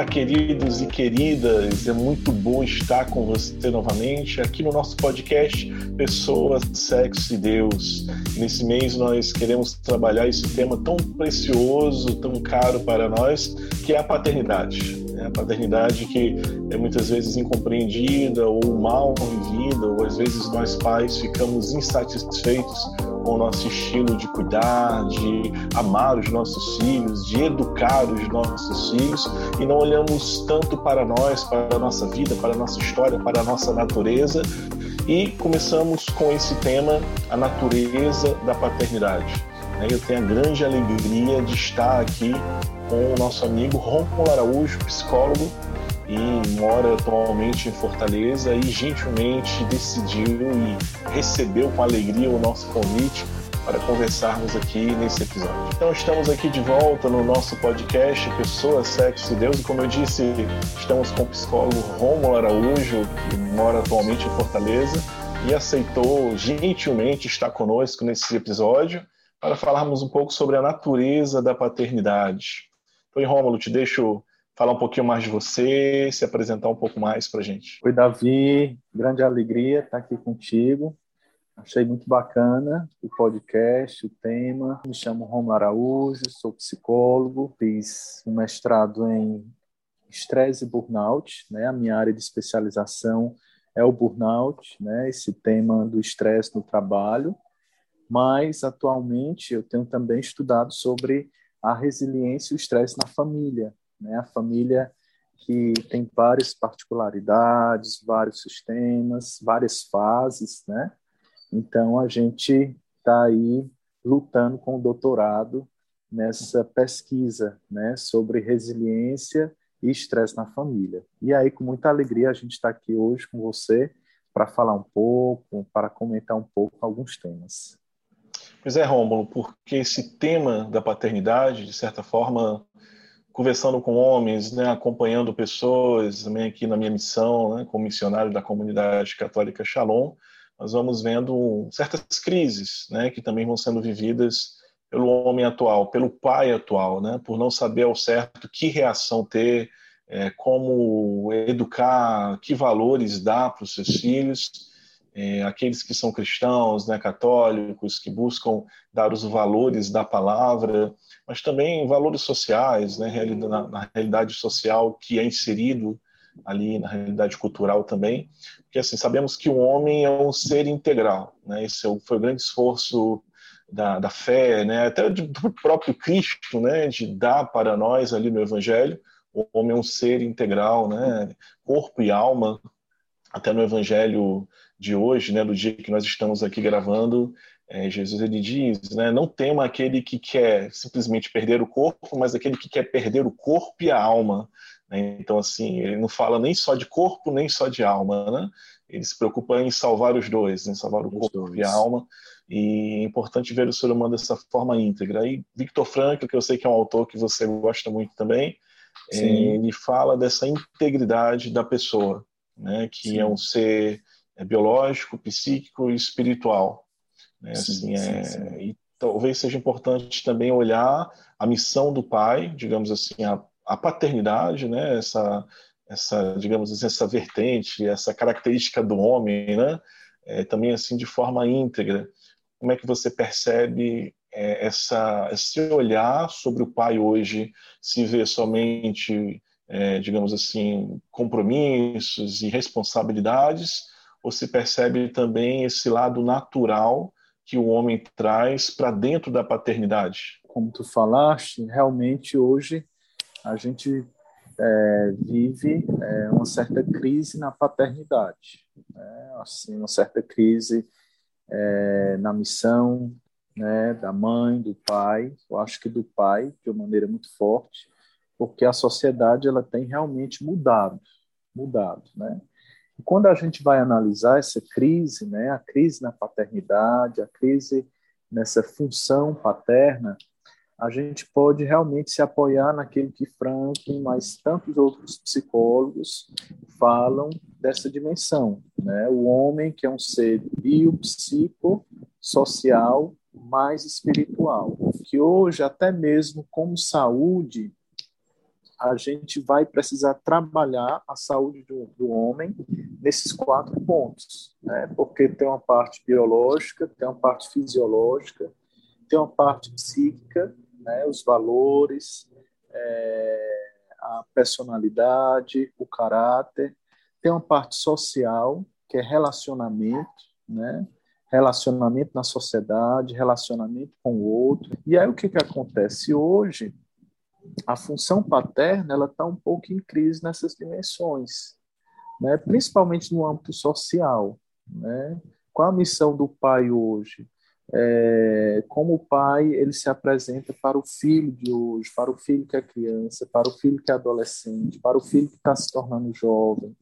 Olá, queridos e queridas, é muito bom estar com você novamente aqui no nosso podcast Pessoas, Sexo e Deus. Nesse mês nós queremos trabalhar esse tema tão precioso, tão caro para nós, que é a paternidade. É a paternidade que é muitas vezes incompreendida ou mal vivida, ou às vezes nós pais ficamos insatisfeitos com o nosso estilo de cuidar, de amar os nossos filhos, de educar os nossos filhos e não olhamos tanto para nós, para a nossa vida, para a nossa história, para a nossa natureza e começamos com esse tema, a natureza da paternidade. Eu tenho a grande alegria de estar aqui com o nosso amigo Romulo Araújo, psicólogo, e mora atualmente em Fortaleza e gentilmente decidiu e recebeu com alegria o nosso convite para conversarmos aqui nesse episódio. Então estamos aqui de volta no nosso podcast Pessoas, Sexo e Deus e como eu disse, estamos com o psicólogo Romulo Araújo, que mora atualmente em Fortaleza e aceitou gentilmente estar conosco nesse episódio para falarmos um pouco sobre a natureza da paternidade. Então, Rômulo, te deixo falar um pouquinho mais de você, se apresentar um pouco mais para gente. Oi, Davi, grande alegria estar aqui contigo. Achei muito bacana o podcast, o tema. Me chamo Romulo Araújo, sou psicólogo, fiz um mestrado em estresse e burnout, né? A minha área de especialização é o burnout, né? Esse tema do estresse no trabalho. Mas atualmente eu tenho também estudado sobre a resiliência e o estresse na família, né? A família que tem várias particularidades, vários sistemas, várias fases, né? Então a gente está aí lutando com o doutorado nessa pesquisa, né, sobre resiliência e estresse na família. E aí com muita alegria a gente está aqui hoje com você para falar um pouco, para comentar um pouco alguns temas. Pois é, Rômulo, porque esse tema da paternidade, de certa forma, conversando com homens, né, acompanhando pessoas, também aqui na minha missão, né, como missionário da comunidade católica Shalom, nós vamos vendo certas crises, né, que também vão sendo vividas pelo homem atual, pelo pai atual, né, por não saber ao certo que reação ter, é, como educar, que valores dar para os seus filhos, é, aqueles que são cristãos, né, católicos, que buscam dar os valores da palavra, mas também valores sociais, né, na, na realidade social que é inserido ali na realidade cultural também, porque assim sabemos que o homem é um ser integral, né? Esse é foi o grande esforço da, da fé, né? Até do próprio Cristo, né? De dar para nós ali no Evangelho, o homem é um ser integral, né? Corpo e alma. Até no Evangelho de hoje, né? Do dia que nós estamos aqui gravando, é, Jesus ele diz, né, não tema aquele que quer simplesmente perder o corpo, mas aquele que quer perder o corpo e a alma. Né? Então, assim, ele não fala nem só de corpo, nem só de alma, né? Ele se preocupa em salvar os dois, em salvar o corpo e a alma. E é importante ver o ser humano dessa forma íntegra. E Victor Frankl, que eu sei que é um autor que você gosta muito também, é, ele fala dessa integridade da pessoa, né? Que Sim. é um ser é, biológico, psíquico e espiritual. Né? Sim, assim, é, sim, e talvez seja importante também olhar a missão do pai, digamos assim, a a paternidade, né, essa, essa, digamos assim, essa vertente, essa característica do homem, né, é, também assim de forma íntegra. Como é que você percebe é, essa, esse olhar sobre o pai hoje? Se vê somente, é, digamos assim, compromissos e responsabilidades, ou se percebe também esse lado natural que o homem traz para dentro da paternidade? Como tu falaste, realmente hoje a gente é, vive é, uma certa crise na paternidade, né? assim, uma certa crise é, na missão né, da mãe, do pai, eu acho que do pai de uma maneira muito forte, porque a sociedade ela tem realmente mudado, mudado, né? E quando a gente vai analisar essa crise, né, a crise na paternidade, a crise nessa função paterna, a gente pode realmente se apoiar naquilo que Franklin, mas tantos outros psicólogos falam dessa dimensão, né? O homem que é um ser biopsicossocial mais espiritual, que hoje até mesmo como saúde a gente vai precisar trabalhar a saúde do, do homem nesses quatro pontos, né? porque tem uma parte biológica, tem uma parte fisiológica, tem uma parte psíquica, né? os valores, é, a personalidade, o caráter, tem uma parte social, que é relacionamento, né? relacionamento na sociedade, relacionamento com o outro. E aí o que, que acontece hoje? A função paterna ela está um pouco em crise nessas dimensões, né? principalmente no âmbito social. Né? Qual a missão do pai hoje? É, como o pai ele se apresenta para o filho de hoje, para o filho que é criança, para o filho que é adolescente, para o filho que está se tornando jovem,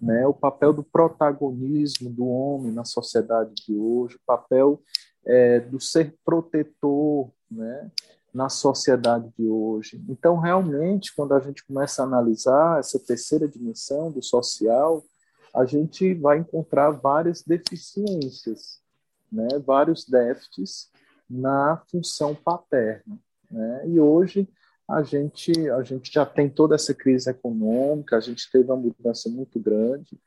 né? o papel do protagonismo do homem na sociedade de hoje, o papel é, do ser protetor né? na sociedade de hoje. Então, realmente, quando a gente começa a analisar essa terceira dimensão do social, a gente vai encontrar várias deficiências, né? vários déficits na função paterna. Né? E hoje a gente, a gente já tem toda essa crise econômica, a gente teve uma mudança muito grande.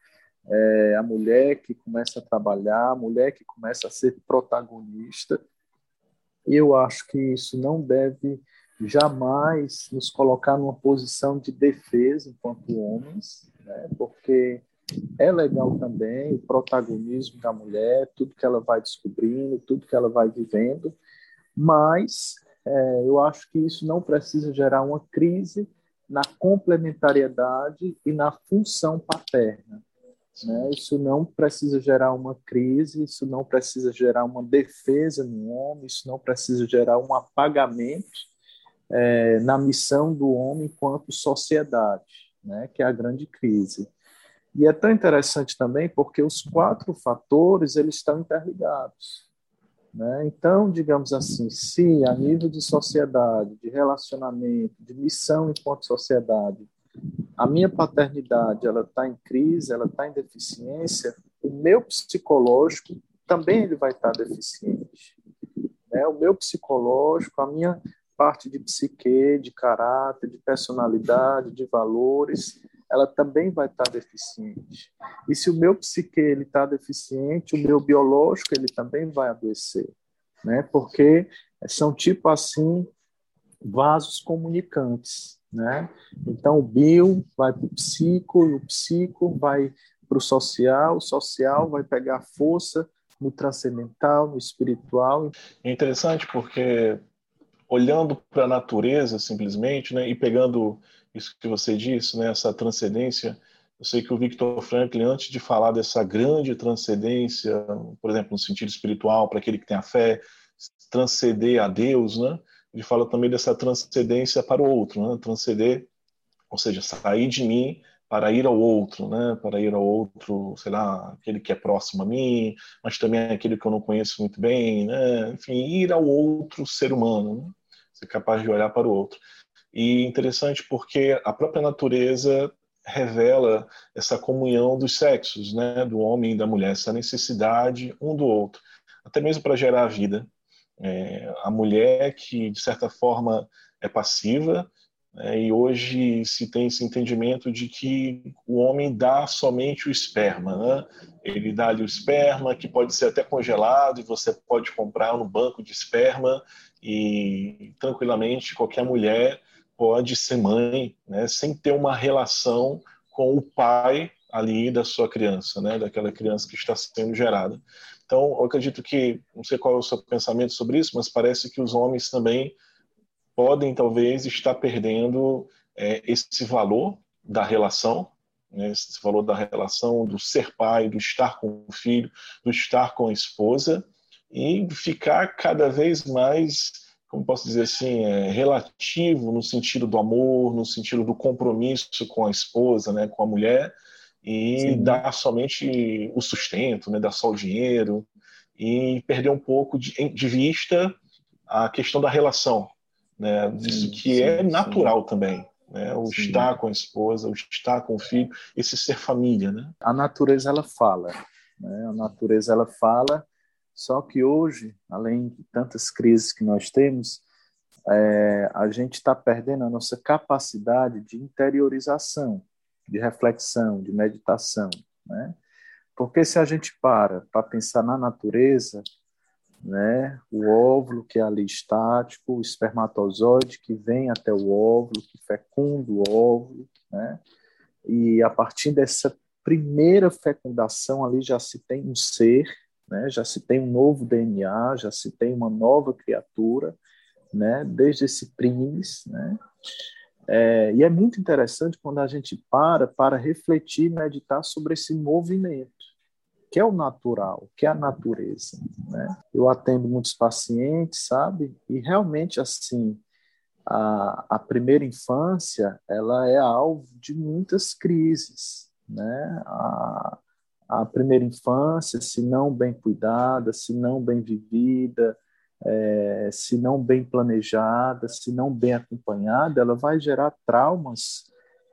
É, a mulher que começa a trabalhar, a mulher que começa a ser protagonista. Eu acho que isso não deve jamais nos colocar numa posição de defesa enquanto homens, né? porque é legal também o protagonismo da mulher, tudo que ela vai descobrindo, tudo que ela vai vivendo, mas é, eu acho que isso não precisa gerar uma crise na complementariedade e na função paterna. Né? Isso não precisa gerar uma crise, isso não precisa gerar uma defesa no homem, isso não precisa gerar um apagamento é, na missão do homem enquanto sociedade, né? que é a grande crise. E é tão interessante também porque os quatro fatores eles estão interligados. Né? Então, digamos assim, se a nível de sociedade, de relacionamento, de missão enquanto sociedade, a minha paternidade ela está em crise, ela está em deficiência, o meu psicológico também ele vai estar tá deficiente. Né? O meu psicológico, a minha parte de psique, de caráter, de personalidade, de valores, ela também vai estar deficiente. E se o meu psique ele está deficiente, o meu biológico ele também vai adoecer, né? Porque são tipo assim vasos comunicantes, né? Então o bio vai para o psico, o psico vai para o social, o social vai pegar força no transcendental, no espiritual. É interessante porque olhando para a natureza simplesmente, né, e pegando isso que você disse, né, essa transcendência. Eu sei que o Victor Franklin, antes de falar dessa grande transcendência, por exemplo, no sentido espiritual, para aquele que tem a fé, transcender a Deus, né, ele fala também dessa transcendência para o outro, né, transcender, ou seja, sair de mim para ir ao outro, né, para ir ao outro, sei lá, aquele que é próximo a mim, mas também aquele que eu não conheço muito bem, né, enfim, ir ao outro ser humano, né, ser capaz de olhar para o outro. E interessante porque a própria natureza revela essa comunhão dos sexos, né, do homem e da mulher, essa necessidade um do outro, até mesmo para gerar a vida. É, a mulher que de certa forma é passiva né, e hoje se tem esse entendimento de que o homem dá somente o esperma, né? Ele dá ali o esperma que pode ser até congelado e você pode comprar no banco de esperma e tranquilamente qualquer mulher pode ser mãe, né, sem ter uma relação com o pai ali da sua criança, né, daquela criança que está sendo gerada. Então, eu acredito que, não sei qual é o seu pensamento sobre isso, mas parece que os homens também podem, talvez, estar perdendo é, esse valor da relação, né, esse valor da relação do ser pai, do estar com o filho, do estar com a esposa, e ficar cada vez mais como posso dizer assim, é, relativo no sentido do amor, no sentido do compromisso com a esposa, né, com a mulher, e Sim. dar somente o sustento, né, dar só o dinheiro, e perder um pouco de, de vista a questão da relação, né, disso que sim, é natural sim. também. Né, o estar com a esposa, o estar com o filho, esse ser família. Né? A natureza ela fala, né? a natureza ela fala só que hoje, além de tantas crises que nós temos, é, a gente está perdendo a nossa capacidade de interiorização, de reflexão, de meditação, né? Porque se a gente para para pensar na natureza, né, o óvulo que é ali estático, o espermatozoide que vem até o óvulo, que fecunda o óvulo, né? E a partir dessa primeira fecundação ali já se tem um ser, né? Já se tem um novo DNA, já se tem uma nova criatura né, desde esse primis, né, é, e é muito interessante quando a gente para para refletir, meditar sobre esse movimento, que é o natural, que é a natureza, né? Eu atendo muitos pacientes, sabe? E realmente assim, a, a primeira infância, ela é alvo de muitas crises, né? A, a primeira infância, se não bem cuidada, se não bem vivida, é, se não bem planejada, se não bem acompanhada, ela vai gerar traumas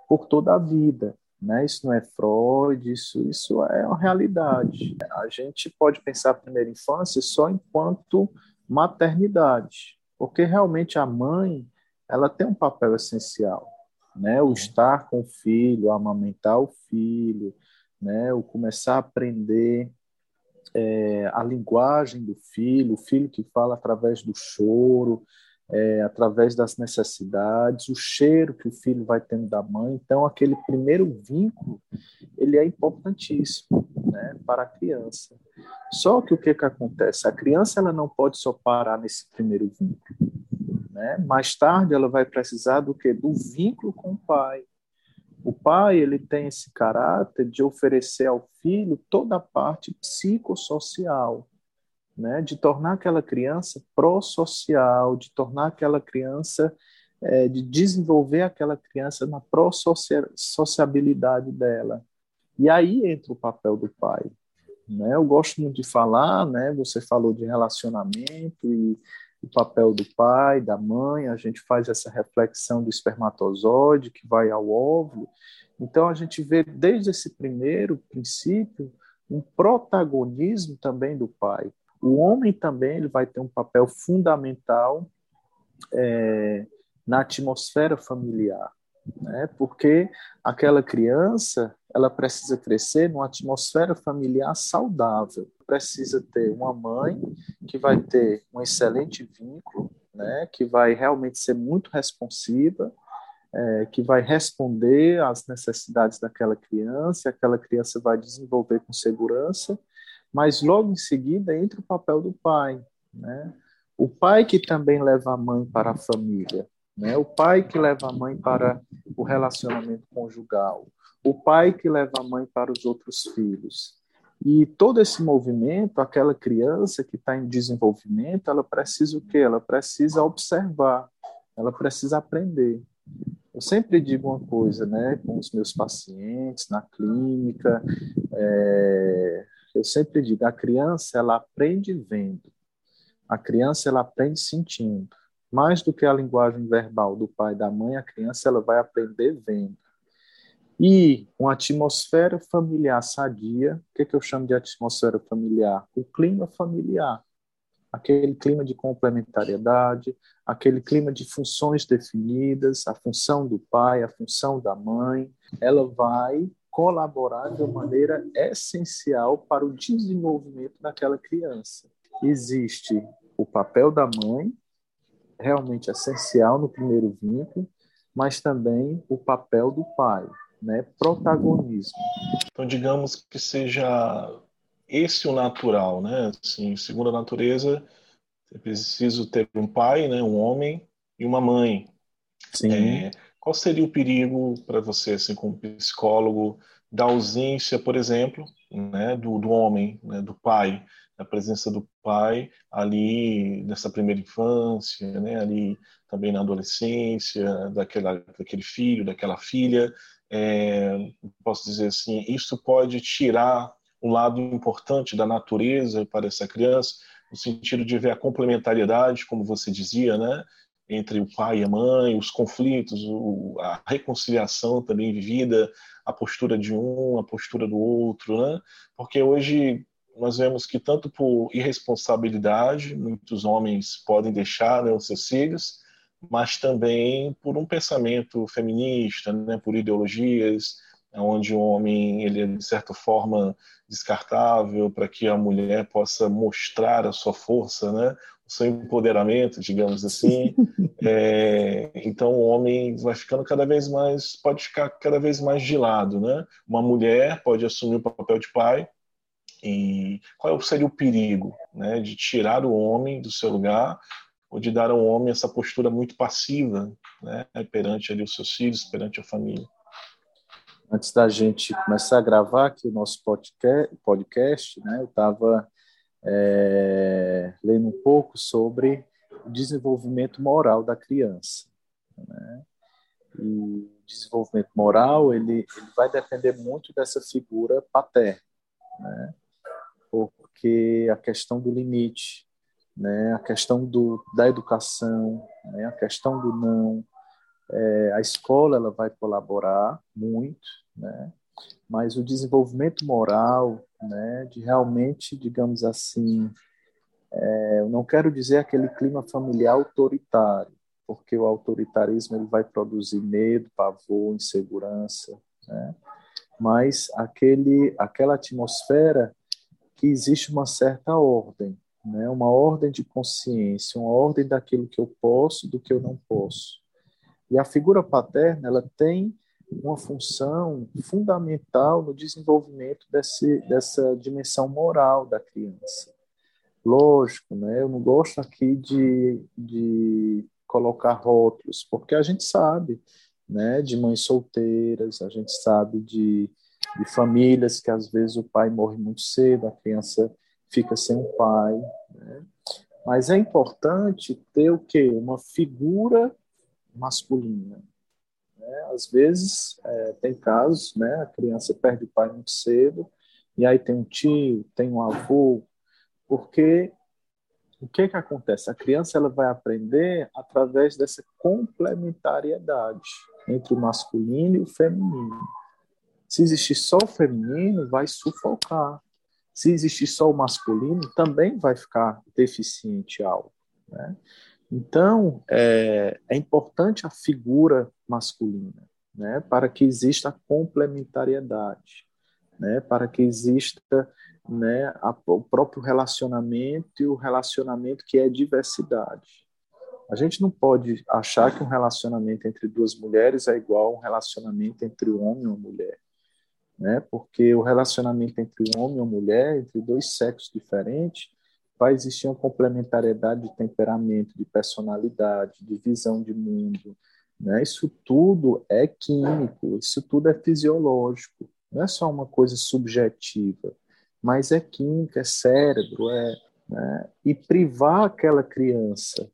por toda a vida. Né? Isso não é Freud, isso, isso é uma realidade. A gente pode pensar a primeira infância só enquanto maternidade, porque realmente a mãe ela tem um papel essencial, né? O estar com o filho, amamentar o filho, né? O começar a aprender é, a linguagem do filho, o filho que fala através do choro, é, através das necessidades, o cheiro que o filho vai tendo da mãe. Então, aquele primeiro vínculo, ele é importantíssimo né, para a criança. Só que o que, que acontece? A criança ela não pode só parar nesse primeiro vínculo. Né? Mais tarde, ela vai precisar do que? Do vínculo com o pai. O pai ele tem esse caráter de oferecer ao filho toda a parte psicossocial, né? de tornar aquela criança pró-social, de tornar aquela criança, é, de desenvolver aquela criança na pró-sociabilidade dela. E aí entra o papel do pai. Né? Eu gosto muito de falar, né? você falou de relacionamento e o papel do pai, da mãe, a gente faz essa reflexão do espermatozoide que vai ao óvulo. Então a gente vê desde esse primeiro princípio um protagonismo também do pai. O homem também ele vai ter um papel fundamental é, na atmosfera familiar né? Porque aquela criança, ela precisa crescer numa atmosfera familiar saudável. Precisa ter uma mãe que vai ter um excelente vínculo, né? Que vai realmente ser muito responsiva, é, que vai responder às necessidades daquela criança, aquela criança vai desenvolver com segurança, mas logo em seguida entra o papel do pai, né? O pai que também leva a mãe para a família, né? O pai que leva a mãe para o relacionamento conjugal, o pai que leva a mãe para os outros filhos. E todo esse movimento, aquela criança que está em desenvolvimento, ela precisa o quê? Ela precisa observar, ela precisa aprender. Eu sempre digo uma coisa, né, com os meus pacientes na clínica, é, eu sempre digo, a criança ela aprende vendo, a criança ela aprende sentindo, mais do que a linguagem verbal do pai e da mãe, a criança ela vai aprender vendo. E uma atmosfera familiar sadia, o que, que eu chamo de atmosfera familiar? O clima familiar. Aquele clima de complementariedade, aquele clima de funções definidas, a função do pai, a função da mãe, ela vai colaborar de uma maneira essencial para o desenvolvimento daquela criança. Existe o papel da mãe, realmente essencial no primeiro vínculo, mas também o papel do pai, né? Protagonismo. Então, digamos que seja esse o natural, né? Assim, segundo a natureza, é preciso ter um pai, né? Um homem e uma mãe. Sim. É, qual seria o perigo para você, assim, como psicólogo, da ausência, por exemplo, né, do, do homem, né, do pai, a presença do pai ali nessa primeira infância, né, ali também na adolescência, daquela, daquele filho, daquela filha. É, posso dizer assim, isso pode tirar um lado importante da natureza para essa criança, no sentido de ver a complementariedade, como você dizia, né, entre o pai e a mãe, os conflitos, o, a reconciliação também vivida, a postura de um, a postura do outro, né? Porque hoje nós vemos que tanto por irresponsabilidade, muitos homens podem deixar né, os seus filhos, mas também por um pensamento feminista, né, por ideologias, onde o homem ele é de certa forma descartável para que a mulher possa mostrar a sua força, né, o seu empoderamento, digamos assim. É, então o homem vai ficando cada vez mais, pode ficar cada vez mais de lado, né? Uma mulher pode assumir o papel de pai e qual seria o perigo, né, de tirar o homem do seu lugar ou de dar ao homem essa postura muito passiva, né, perante ali os seus filhos, perante a família. Antes da gente começar a gravar aqui o nosso podcast, podcast né, eu estava é, lendo um pouco sobre o desenvolvimento moral da criança. Né? E o desenvolvimento moral ele, ele vai depender muito dessa figura paterna, né? porque a questão do limite, né, a questão do, da educação, né, a questão do não. É, a escola ela vai colaborar muito, né, mas o desenvolvimento moral, né, de realmente, digamos assim, é, eu não quero dizer aquele clima familiar autoritário, porque o autoritarismo ele vai produzir medo, pavor, insegurança, né, mas aquele, aquela atmosfera que existe uma certa ordem, né? uma ordem de consciência, uma ordem daquilo que eu posso, do que eu não posso. E a figura paterna ela tem uma função fundamental no desenvolvimento desse, dessa dimensão moral da criança. Lógico, né? eu não gosto aqui de, de colocar rótulos, porque a gente sabe né, de mães solteiras, a gente sabe de, de famílias que às vezes o pai morre muito cedo, a criança fica sem o pai. Né? Mas é importante ter o quê? Uma figura masculina. Né? Às vezes é, tem casos, né? A criança perde o pai muito cedo e aí tem um tio, tem um avô, porque o que que acontece? A criança ela vai aprender através dessa complementariedade entre o masculino e o feminino. Se existir só o feminino, vai sufocar. Se existir só o masculino, também vai ficar deficiente algo. Né? Então, é, é, importante a figura masculina, né, para que exista a complementariedade, né, para que exista né, a, o próprio relacionamento e o relacionamento que é diversidade. A gente não pode achar que um relacionamento entre duas mulheres é igual a um relacionamento entre um homem e uma mulher né? Porque o relacionamento entre homem e mulher, entre dois sexos diferentes, vai existir uma complementariedade de temperamento, de personalidade, de visão de mundo, né? Isso tudo é químico, isso tudo é fisiológico, não é só uma coisa subjetiva, mas é química, é cérebro, é, né? e privar aquela criança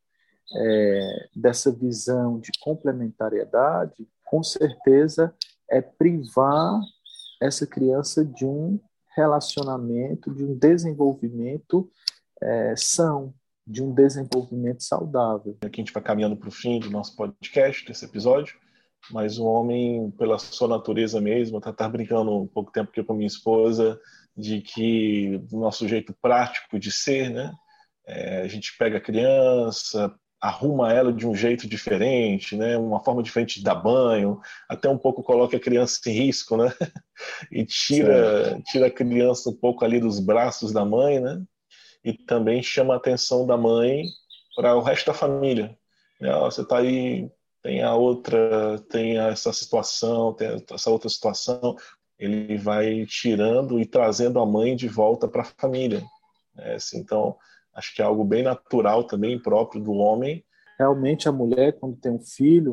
é, dessa visão de complementariedade, com certeza é privar essa criança de um relacionamento, de um desenvolvimento é, são, de um desenvolvimento saudável. Aqui a gente vai caminhando para o fim do nosso podcast, desse episódio, mas o homem, pela sua natureza mesmo, tá, tá brincando um pouco tempo aqui com minha esposa, de que do nosso jeito prático de ser, né? É, a gente pega a criança, arruma ela de um jeito diferente, né? Uma forma diferente de dar banho, até um pouco coloca a criança em risco, né? E tira, tira a criança um pouco ali dos braços da mãe, né? E também chama a atenção da mãe para o resto da família. Né? Você está aí, tem a outra, tem essa situação, tem essa outra situação. Ele vai tirando e trazendo a mãe de volta para a família. Né? Assim, então, Acho que é algo bem natural também, próprio do homem. Realmente a mulher, quando tem um filho,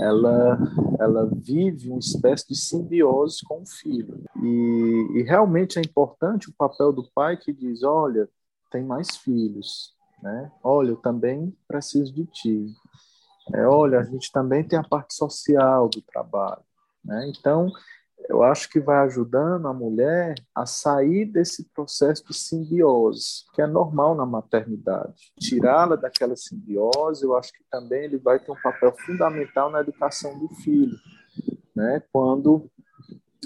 ela, ela vive uma espécie de simbiose com o filho. E, e realmente é importante o papel do pai que diz, olha, tem mais filhos, né? Olha, eu também preciso de ti. É, olha, a gente também tem a parte social do trabalho, né? Então, eu acho que vai ajudando a mulher a sair desse processo de simbiose, que é normal na maternidade. Tirá-la daquela simbiose, eu acho que também ele vai ter um papel fundamental na educação do filho, né? quando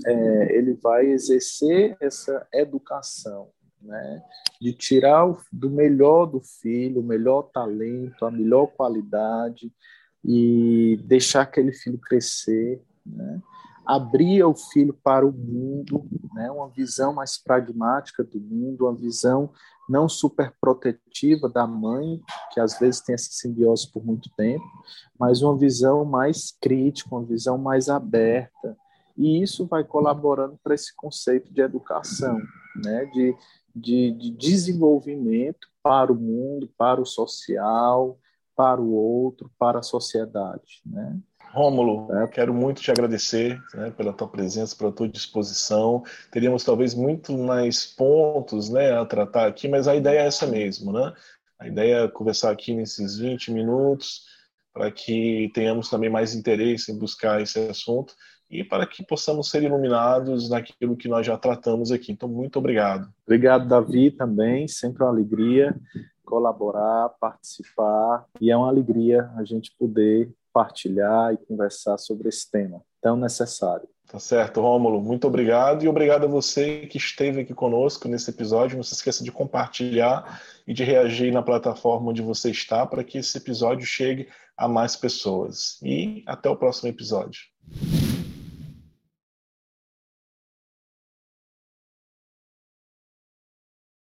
é, ele vai exercer essa educação. né? de tirar o, do melhor do filho, o melhor talento, a melhor qualidade e deixar aquele filho crescer, né? Abrir o filho para o mundo, né? uma visão mais pragmática do mundo, uma visão não super protetiva da mãe, que às vezes tem essa simbiose por muito tempo, mas uma visão mais crítica, uma visão mais aberta, e isso vai colaborando para esse conceito de educação, né? de, de, de desenvolvimento para o mundo, para o social, para o outro, para a sociedade. Né? Rômulo, é. quero muito te agradecer né, pela tua presença, pela tua disposição. Teríamos talvez muito mais pontos né, a tratar aqui, mas a ideia é essa mesmo. Né? A ideia é conversar aqui nesses 20 minutos para que tenhamos também mais interesse em buscar esse assunto e para que possamos ser iluminados naquilo que nós já tratamos aqui. Então, muito obrigado. Obrigado, Davi, também. Sempre uma alegria colaborar, participar, e é uma alegria a gente poder partilhar e conversar sobre esse tema tão necessário. Tá certo, Rômulo. Muito obrigado e obrigado a você que esteve aqui conosco nesse episódio. Não se esqueça de compartilhar e de reagir na plataforma onde você está para que esse episódio chegue a mais pessoas. E até o próximo episódio.